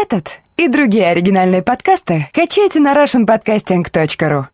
Этот и другие оригинальные подкасты качайте на russianpodcasting.ru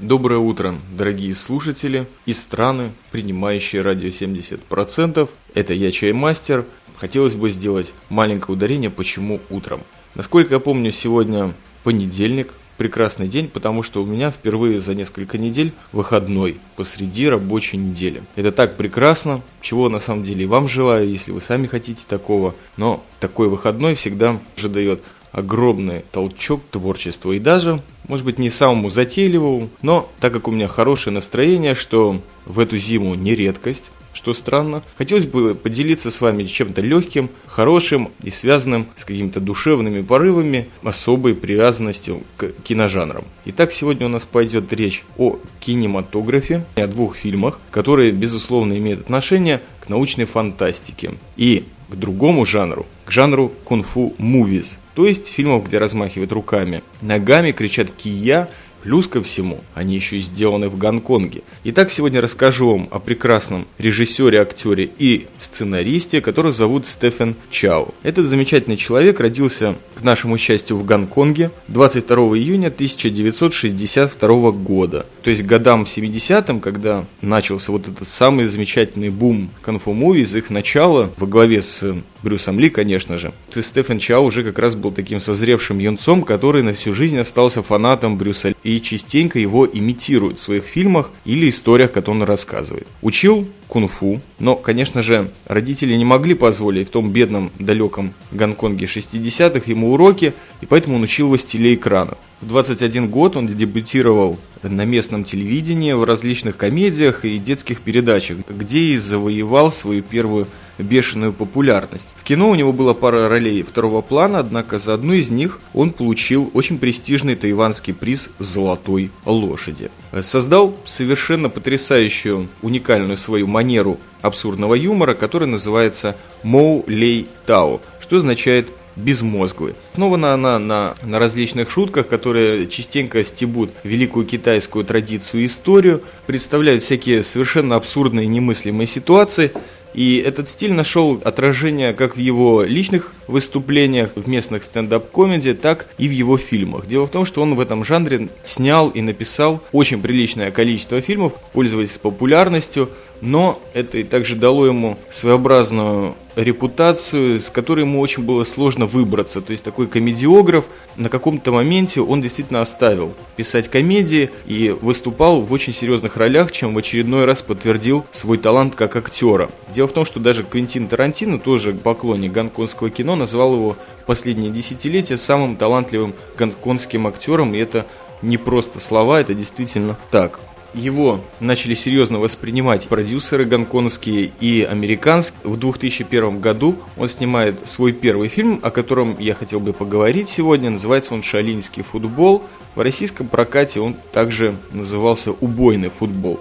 Доброе утро, дорогие слушатели из страны, принимающие радио 70%. Это я, Чаймастер. Хотелось бы сделать маленькое ударение, почему утром. Насколько я помню, сегодня понедельник, прекрасный день, потому что у меня впервые за несколько недель выходной посреди рабочей недели. Это так прекрасно, чего на самом деле и вам желаю, если вы сами хотите такого. Но такой выходной всегда же дает огромный толчок творчеству и даже, может быть, не самому затейливому, но так как у меня хорошее настроение, что в эту зиму не редкость, что странно. Хотелось бы поделиться с вами чем-то легким, хорошим и связанным с какими-то душевными порывами, особой привязанностью к киножанрам. Итак, сегодня у нас пойдет речь о кинематографе, о двух фильмах, которые, безусловно, имеют отношение к научной фантастике и к другому жанру, к жанру кунг-фу мувиз, то есть фильмов, где размахивают руками, ногами, кричат «кия», Плюс ко всему, они еще и сделаны в Гонконге. Итак, сегодня расскажу вам о прекрасном режиссере, актере и сценаристе, которого зовут Стефан Чао. Этот замечательный человек родился, к нашему счастью, в Гонконге 22 июня 1962 года. То есть годам 70-м, когда начался вот этот самый замечательный бум конфу муви, из их начала, во главе с Брюсом Ли, конечно же. И Стефан Чао уже как раз был таким созревшим юнцом, который на всю жизнь остался фанатом Брюса и частенько его имитирует в своих фильмах или историях, которые он рассказывает. Учил кунг-фу, но, конечно же, родители не могли позволить в том бедном далеком Гонконге 60-х ему уроки, и поэтому он учил его с телеэкранов. В 21 год он дебютировал на местном телевидении в различных комедиях и детских передачах, где и завоевал свою первую бешеную популярность. В кино у него была пара ролей второго плана, однако за одну из них он получил очень престижный тайванский приз «Золотой лошади». Создал совершенно потрясающую, уникальную свою манеру абсурдного юмора, которая называется «Моу Лей Тао», что означает безмозглый. Основана она на, на различных шутках, которые частенько стебут великую китайскую традицию и историю, представляют всякие совершенно абсурдные немыслимые ситуации – и этот стиль нашел отражение как в его личных выступлениях, в местных стендап-комедии, так и в его фильмах. Дело в том, что он в этом жанре снял и написал очень приличное количество фильмов, пользовались популярностью, но это и также дало ему своеобразную репутацию, с которой ему очень было сложно выбраться. То есть такой комедиограф на каком-то моменте он действительно оставил писать комедии и выступал в очень серьезных ролях, чем в очередной раз подтвердил свой талант как актера. Дело в том, что даже Квентин Тарантино, тоже поклонник гонконгского кино, назвал его в последние десятилетия самым талантливым гонконгским актером, и это не просто слова, это действительно так его начали серьезно воспринимать продюсеры гонконгские и американские. В 2001 году он снимает свой первый фильм, о котором я хотел бы поговорить сегодня. Называется он «Шалинский футбол». В российском прокате он также назывался «Убойный футбол».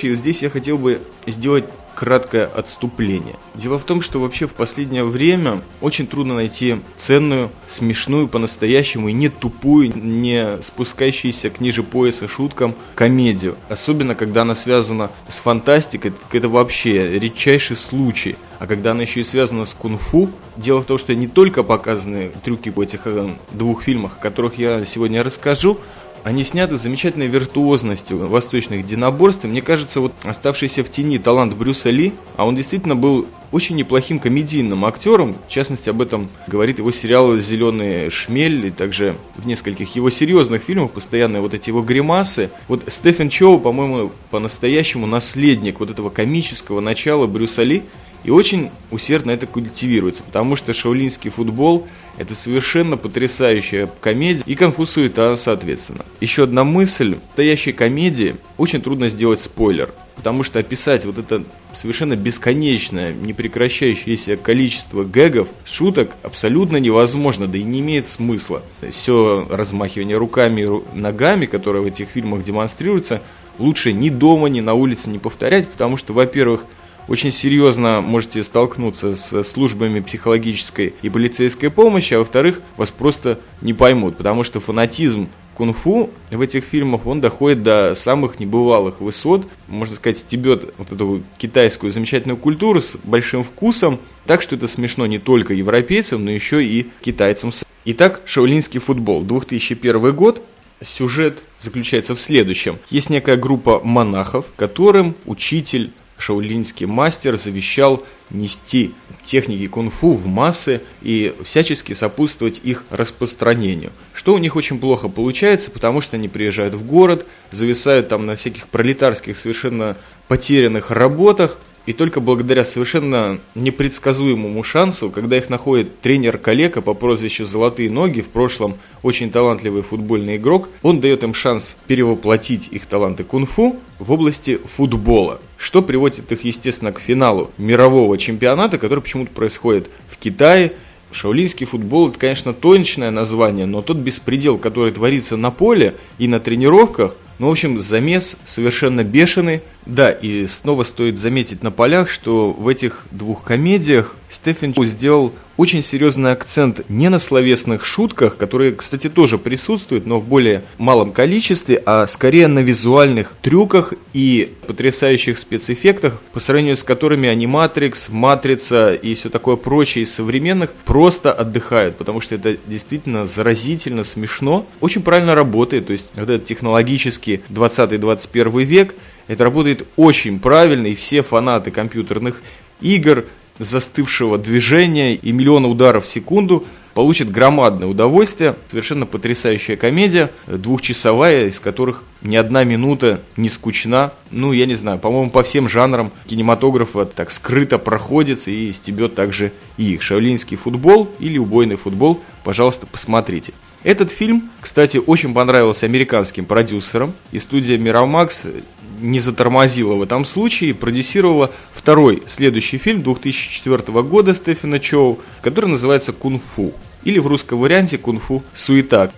Здесь я хотел бы сделать краткое отступление. Дело в том, что вообще в последнее время очень трудно найти ценную, смешную по-настоящему и не тупую, не спускающуюся к ниже пояса шуткам комедию. Особенно, когда она связана с фантастикой, это вообще редчайший случай. А когда она еще и связана с кунг-фу, дело в том, что не только показаны трюки в этих э, двух фильмах, о которых я сегодня расскажу, они сняты с замечательной виртуозностью восточных единоборств. И мне кажется, вот оставшийся в тени талант Брюса Ли, а он действительно был очень неплохим комедийным актером. В частности, об этом говорит его сериал «Зеленый шмель» и также в нескольких его серьезных фильмах постоянные вот эти его гримасы. Вот Стефан Чоу, по-моему, по-настоящему наследник вот этого комического начала Брюса Ли и очень усердно это культивируется, потому что шаулинский футбол – это совершенно потрясающая комедия и конфусуета, соответственно. Еще одна мысль. В настоящей комедии очень трудно сделать спойлер, потому что описать вот это совершенно бесконечное, непрекращающееся количество гэгов, шуток абсолютно невозможно, да и не имеет смысла. Все размахивание руками и ногами, которое в этих фильмах демонстрируется, лучше ни дома, ни на улице не повторять, потому что, во-первых, очень серьезно можете столкнуться с службами психологической и полицейской помощи, а во-вторых, вас просто не поймут, потому что фанатизм кунг-фу в этих фильмах, он доходит до самых небывалых высот, можно сказать, стебет вот эту китайскую замечательную культуру с большим вкусом, так что это смешно не только европейцам, но еще и китайцам. Итак, шаолинский футбол, 2001 год, сюжет заключается в следующем. Есть некая группа монахов, которым учитель шаолинский мастер завещал нести техники кунг-фу в массы и всячески сопутствовать их распространению. Что у них очень плохо получается, потому что они приезжают в город, зависают там на всяких пролетарских совершенно потерянных работах, и только благодаря совершенно непредсказуемому шансу, когда их находит тренер-коллега по прозвищу «Золотые ноги», в прошлом очень талантливый футбольный игрок, он дает им шанс перевоплотить их таланты кунг-фу в области футбола, что приводит их, естественно, к финалу мирового чемпионата, который почему-то происходит в Китае, Шаолинский футбол это, конечно, точное название, но тот беспредел, который творится на поле и на тренировках, ну, в общем, замес совершенно бешеный. Да, и снова стоит заметить на полях, что в этих двух комедиях Стефан Чу сделал очень серьезный акцент не на словесных шутках, которые, кстати, тоже присутствуют, но в более малом количестве, а скорее на визуальных трюках и потрясающих спецэффектах, по сравнению с которыми аниматрикс, матрица и все такое прочее из современных просто отдыхают, потому что это действительно заразительно смешно, очень правильно работает, то есть вот этот технологический 20-21 век, это работает очень правильно, и все фанаты компьютерных игр, застывшего движения и миллиона ударов в секунду получат громадное удовольствие. Совершенно потрясающая комедия, двухчасовая, из которых ни одна минута не скучна. Ну, я не знаю, по-моему, по всем жанрам кинематографа так скрыто проходится и стебет также и их. Шаолинский футбол или убойный футбол, пожалуйста, посмотрите. Этот фильм, кстати, очень понравился американским продюсерам, и студия Miramax не затормозила в этом случае, продюсировала второй следующий фильм 2004 года Стефана Чоу, который называется «Кунг-фу» или в русском варианте «Кунг-фу суета».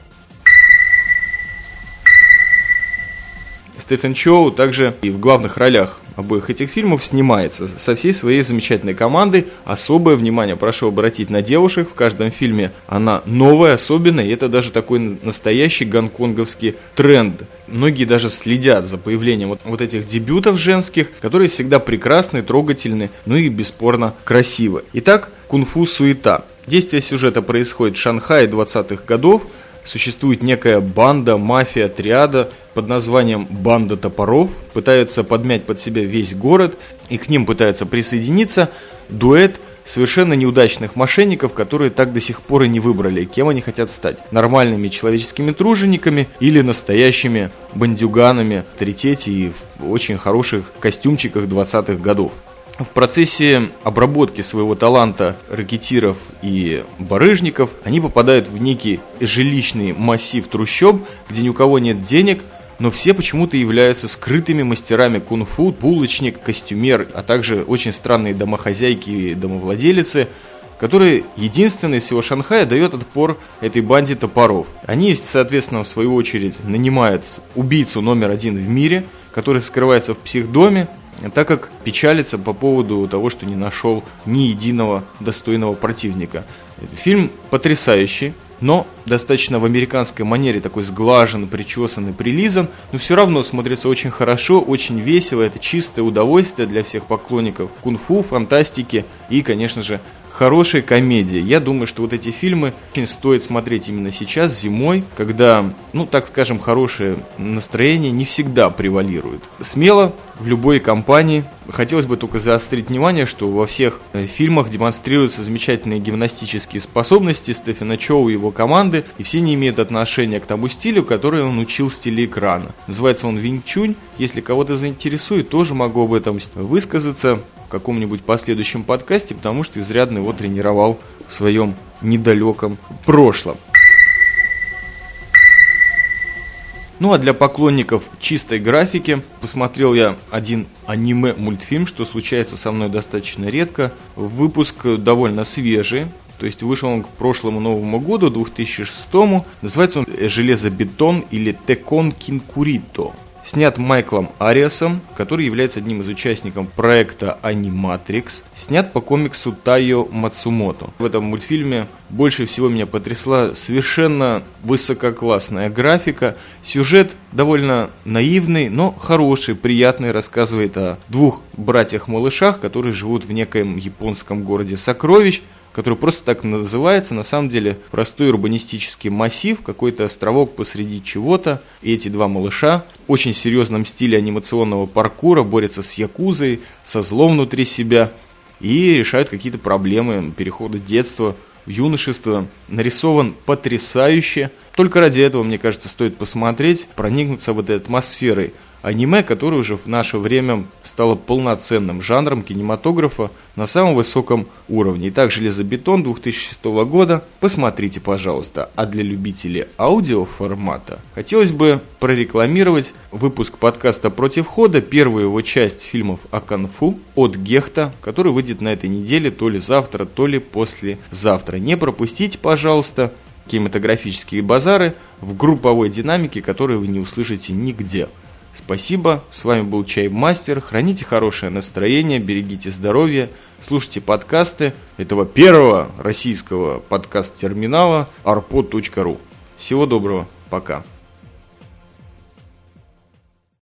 Стефан Чоу также и в главных ролях обоих этих фильмов снимается со всей своей замечательной командой. Особое внимание прошу обратить на девушек. В каждом фильме она новая, особенная, и это даже такой настоящий гонконговский тренд. Многие даже следят за появлением вот, вот этих дебютов женских, которые всегда прекрасны, трогательны, ну и бесспорно красивы. Итак, кунг-фу суета. Действие сюжета происходит в Шанхае 20-х годов, существует некая банда, мафия, триада под названием «Банда топоров», пытается подмять под себя весь город, и к ним пытается присоединиться дуэт совершенно неудачных мошенников, которые так до сих пор и не выбрали, кем они хотят стать. Нормальными человеческими тружениками или настоящими бандюганами третьети и в очень хороших костюмчиках 20-х годов. В процессе обработки своего таланта ракетиров и барыжников они попадают в некий жилищный массив трущоб, где ни у кого нет денег, но все почему-то являются скрытыми мастерами кунг-фу, булочник, костюмер, а также очень странные домохозяйки и домовладелицы, которые единственные из всего Шанхая дает отпор этой банде топоров. Они, соответственно, в свою очередь нанимают убийцу номер один в мире, который скрывается в психдоме, так как печалится по поводу того, что не нашел ни единого достойного противника. Фильм потрясающий, но достаточно в американской манере такой сглажен, причесан и прилизан, но все равно смотрится очень хорошо, очень весело, это чистое удовольствие для всех поклонников кунг-фу, фантастики и, конечно же, хорошая комедия. Я думаю, что вот эти фильмы очень стоит смотреть именно сейчас, зимой, когда, ну, так скажем, хорошее настроение не всегда превалирует. Смело, в любой компании. Хотелось бы только заострить внимание, что во всех э, фильмах демонстрируются замечательные гимнастические способности Стефана Чоу и его команды, и все не имеют отношения к тому стилю, который он учил с телеэкрана. Называется он Винг Чунь. Если кого-то заинтересует, тоже могу об этом высказаться каком-нибудь последующем подкасте, потому что изрядно его тренировал в своем недалеком прошлом. Ну а для поклонников чистой графики посмотрел я один аниме-мультфильм, что случается со мной достаточно редко. Выпуск довольно свежий, то есть вышел он к прошлому Новому году, 2006 -му. Называется он «Железобетон» или «Текон Кинкурито». Снят Майклом Ариасом, который является одним из участников проекта Animatrix, снят по комиксу Тайо Мацумото. В этом мультфильме больше всего меня потрясла совершенно высококлассная графика, сюжет довольно наивный, но хороший, приятный, рассказывает о двух братьях-малышах, которые живут в некоем японском городе Сокровищ, который просто так называется, на самом деле простой урбанистический массив, какой-то островок посреди чего-то, и эти два малыша в очень серьезном стиле анимационного паркура борются с якузой, со злом внутри себя и решают какие-то проблемы перехода детства в юношество. Нарисован потрясающе. Только ради этого, мне кажется, стоит посмотреть, проникнуться в этой атмосферой аниме, которое уже в наше время стало полноценным жанром кинематографа на самом высоком уровне. Итак, «Железобетон» 2006 года, посмотрите, пожалуйста. А для любителей аудиоформата хотелось бы прорекламировать выпуск подкаста «Против хода», первую его часть фильмов о конфу от Гехта, который выйдет на этой неделе то ли завтра, то ли послезавтра. Не пропустите, пожалуйста, кинематографические базары в групповой динамике, которые вы не услышите нигде. Спасибо, с вами был Чай Мастер. Храните хорошее настроение, берегите здоровье, слушайте подкасты этого первого российского подкаст-терминала arpod.ru. Всего доброго, пока.